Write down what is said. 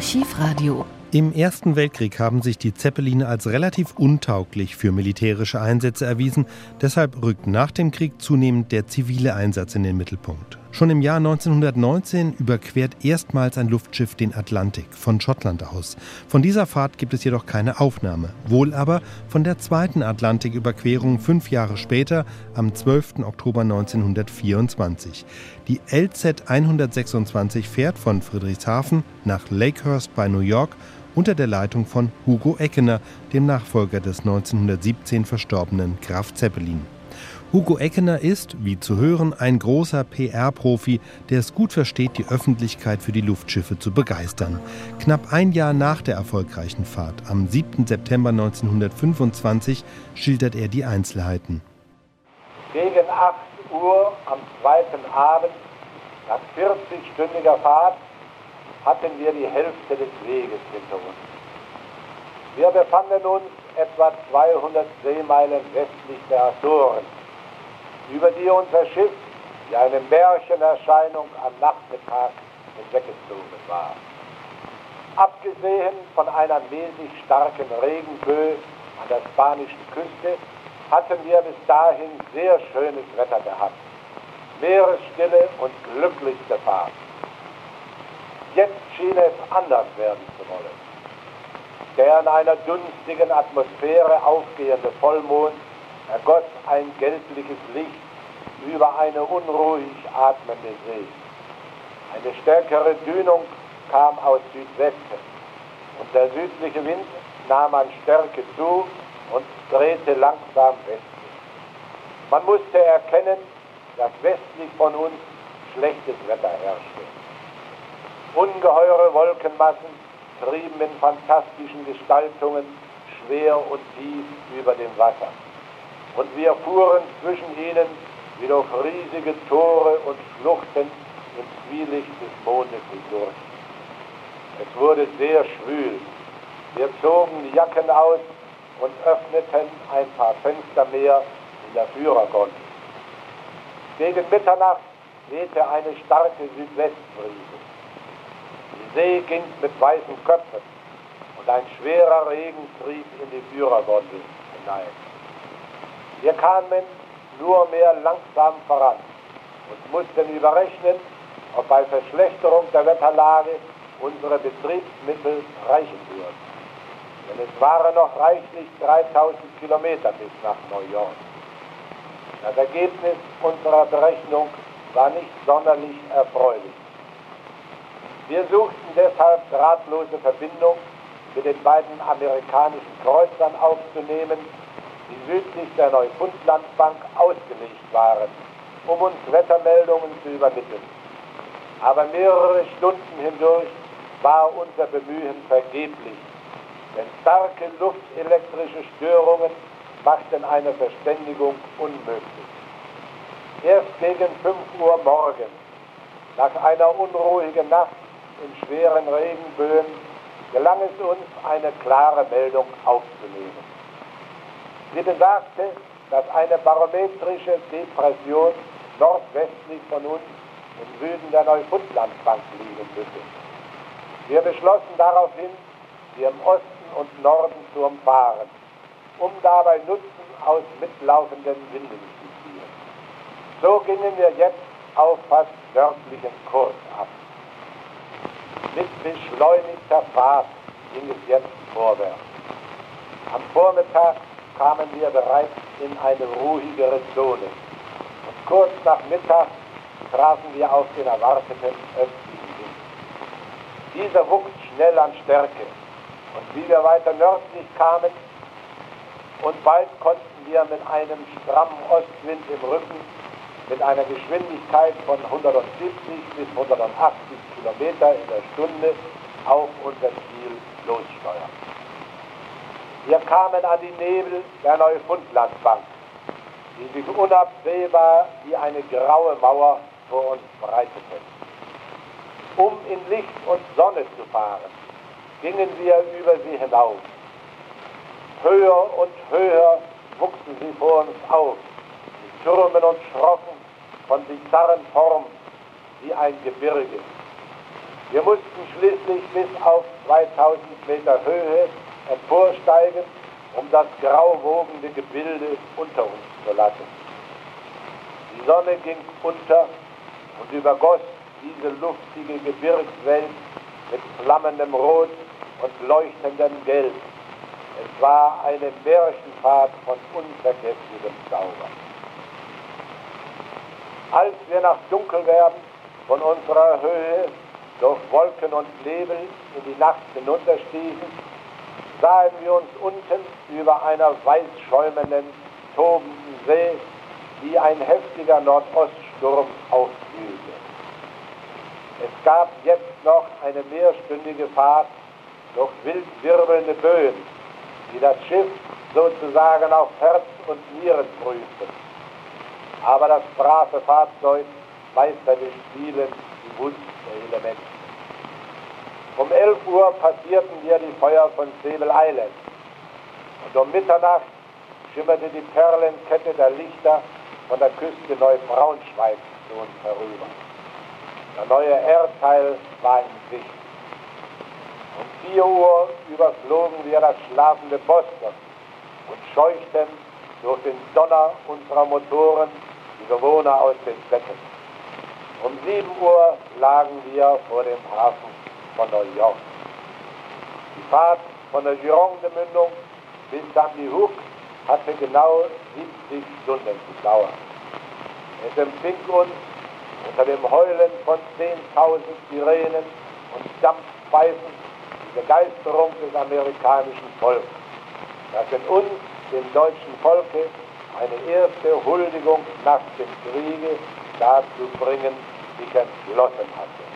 Archivradio. Im Ersten Weltkrieg haben sich die Zeppeline als relativ untauglich für militärische Einsätze erwiesen. Deshalb rückt nach dem Krieg zunehmend der zivile Einsatz in den Mittelpunkt. Schon im Jahr 1919 überquert erstmals ein Luftschiff den Atlantik von Schottland aus. Von dieser Fahrt gibt es jedoch keine Aufnahme. Wohl aber von der zweiten Atlantiküberquerung fünf Jahre später, am 12. Oktober 1924. Die LZ 126 fährt von Friedrichshafen nach Lakehurst bei New York unter der Leitung von Hugo Eckener, dem Nachfolger des 1917 verstorbenen Graf Zeppelin. Hugo Eckener ist, wie zu hören, ein großer PR-Profi, der es gut versteht, die Öffentlichkeit für die Luftschiffe zu begeistern. Knapp ein Jahr nach der erfolgreichen Fahrt, am 7. September 1925, schildert er die Einzelheiten. Gegen 8 Uhr am zweiten Abend, nach 40-stündiger Fahrt, hatten wir die Hälfte des Weges hinter uns. Wir befanden uns etwa 200 Seemeilen westlich der Azoren über die unser Schiff wie eine Märchenerscheinung am Nachmittag hinweggezogen war. Abgesehen von einer mäßig starken Regenböe an der spanischen Küste hatten wir bis dahin sehr schönes Wetter gehabt. Meeresstille und glücklichste Fahrt. Jetzt schien es anders werden zu wollen. Der in einer dunstigen Atmosphäre aufgehende Vollmond ergoss ein gelbliches Licht über eine unruhig atmende See. Eine stärkere Dünung kam aus Südwesten und der südliche Wind nahm an Stärke zu und drehte langsam westlich. Man musste erkennen, dass westlich von uns schlechtes Wetter herrschte. Ungeheure Wolkenmassen trieben in fantastischen Gestaltungen schwer und tief über dem Wasser und wir fuhren zwischen ihnen wie durch riesige Tore und Schluchten im Zwielicht des Mondes hindurch. Es wurde sehr schwül. Wir zogen die Jacken aus und öffneten ein paar Fenster mehr in der Führergondel. Gegen Mitternacht wehte eine starke Südwestbrise. Die See ging mit weißen Köpfen und ein schwerer Regen trieb in die Führergondel hinein. Wir kamen nur mehr langsam voran und mussten überrechnen, ob bei Verschlechterung der Wetterlage unsere Betriebsmittel reichen würden. Denn es waren noch reichlich 3000 Kilometer bis nach New York. Das Ergebnis unserer Berechnung war nicht sonderlich erfreulich. Wir suchten deshalb drahtlose Verbindung mit den beiden amerikanischen Kreuzern aufzunehmen, die südlich der Neufundlandbank ausgelegt waren, um uns Wettermeldungen zu übermitteln. Aber mehrere Stunden hindurch war unser Bemühen vergeblich, denn starke luftelektrische Störungen machten eine Verständigung unmöglich. Erst gegen 5 Uhr morgens, nach einer unruhigen Nacht in schweren Regenböen, gelang es uns, eine klare Meldung aufzunehmen. Sie besagte, dass eine barometrische Depression nordwestlich von uns im Süden der Neufundlandbank liegen müsse. Wir beschlossen daraufhin, sie im Osten und Norden zu umfahren, um dabei Nutzen aus mitlaufenden Winden zu ziehen. So gingen wir jetzt auf fast nördlichen Kurs ab. Mit beschleunigter Fahrt ging es jetzt vorwärts. Am Vormittag kamen wir bereits in eine ruhigere Zone. Und kurz nach Mittag trafen wir auf den erwarteten östlichen Wind. Dieser wuchs schnell an Stärke. Und wie wir weiter nördlich kamen, und bald konnten wir mit einem strammen Ostwind im Rücken mit einer Geschwindigkeit von 170 bis 180 Kilometer in der Stunde auf unser Ziel lossteuern. Wir kamen an die Nebel der Neufundlandbank, die sich unabsehbar wie eine graue Mauer vor uns breiteten. Um in Licht und Sonne zu fahren, gingen wir über sie hinauf. Höher und höher wuchsen sie vor uns auf, die Türmen und Schrocken von bizarren Formen wie ein Gebirge. Wir mussten schließlich bis auf 2000 Meter Höhe emporsteigen, um das grau wogende Gebilde unter uns zu lassen. Die Sonne ging unter und übergoss diese luftige Gebirgswelt mit flammendem Rot und leuchtendem Gelb. Es war eine Märchenfahrt von unvergesslichem Zauber. Als wir nach Dunkelwerden von unserer Höhe durch Wolken und Nebel in die Nacht hinunterstießen, sahen wir uns unten über einer weiß schäumenden, tobenden See, wie ein heftiger Nordoststurm aufwühlte. Es gab jetzt noch eine mehrstündige Fahrt durch wild wirbelnde Böen, die das Schiff sozusagen auf Herz und Nieren prüften. Aber das brave Fahrzeug meisterte spielend die Wunst der Elemente. Um 11 Uhr passierten wir die Feuer von Sable Island und um Mitternacht schimmerte die Perlenkette der Lichter von der Küste Neubraunschweig zu uns herüber. Der neue Erdteil war in Sicht. Um 4 Uhr überflogen wir das schlafende Boston und scheuchten durch den Donner unserer Motoren die Bewohner aus den Betten. Um 7 Uhr lagen wir vor dem Hafen von New York. Die Fahrt von der Gironde-Mündung bis Sandy Hook hatte genau 70 Stunden gedauert. Es empfing uns unter dem Heulen von 10.000 Sirenen und Dampfpfeifen die Begeisterung des amerikanischen Volkes, das in uns, dem deutschen Volke, eine erste Huldigung nach dem Kriege dazu bringen sich entschlossen hatte.